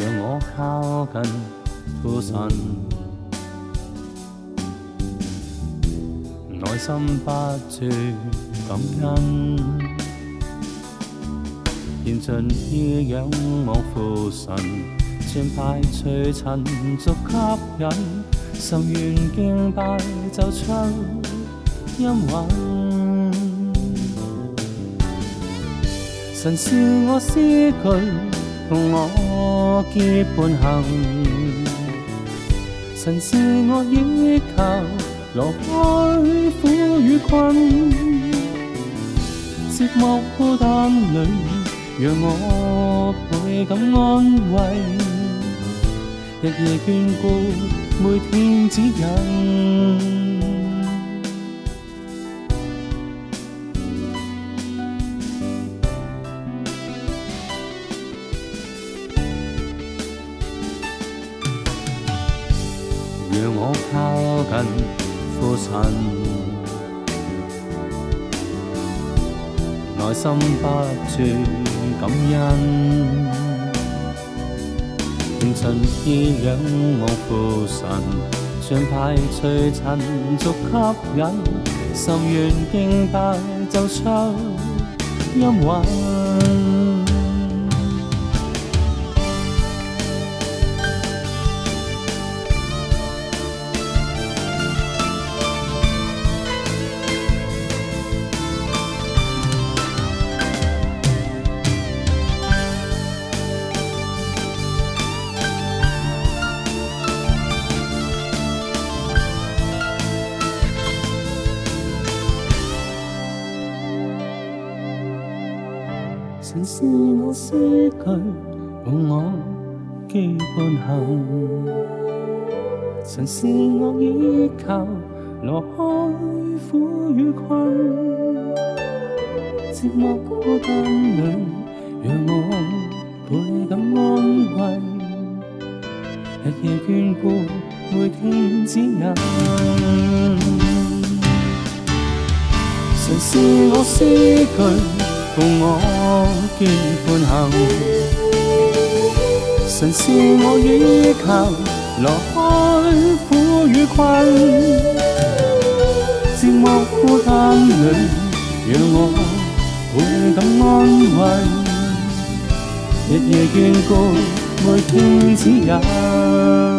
让我靠近父神，内心不绝感恩。虔诚依仰望父神，全拜除尘俗吸引，心愿敬拜奏出音韵。神是我诗句。我結伴行。神是我倚靠，挪開苦與困，寂寞孤單裏，讓我倍感安慰。日夜眷顧，每天指引。我靠近父神，內心不住感恩，虔誠意仰望父神，將排除塵俗吸引，心願敬拜奏出音韻。神是我诗句，共我结伴行。神是我依靠，挪开苦与困。寂寞孤单里，让我倍感安慰。日夜眷顾，每天指引。神是我诗句。共我肩并行，神是我依靠，挪开苦与困，寂寞孤单里，让我倍感安慰。日夜眷顾，每天指引。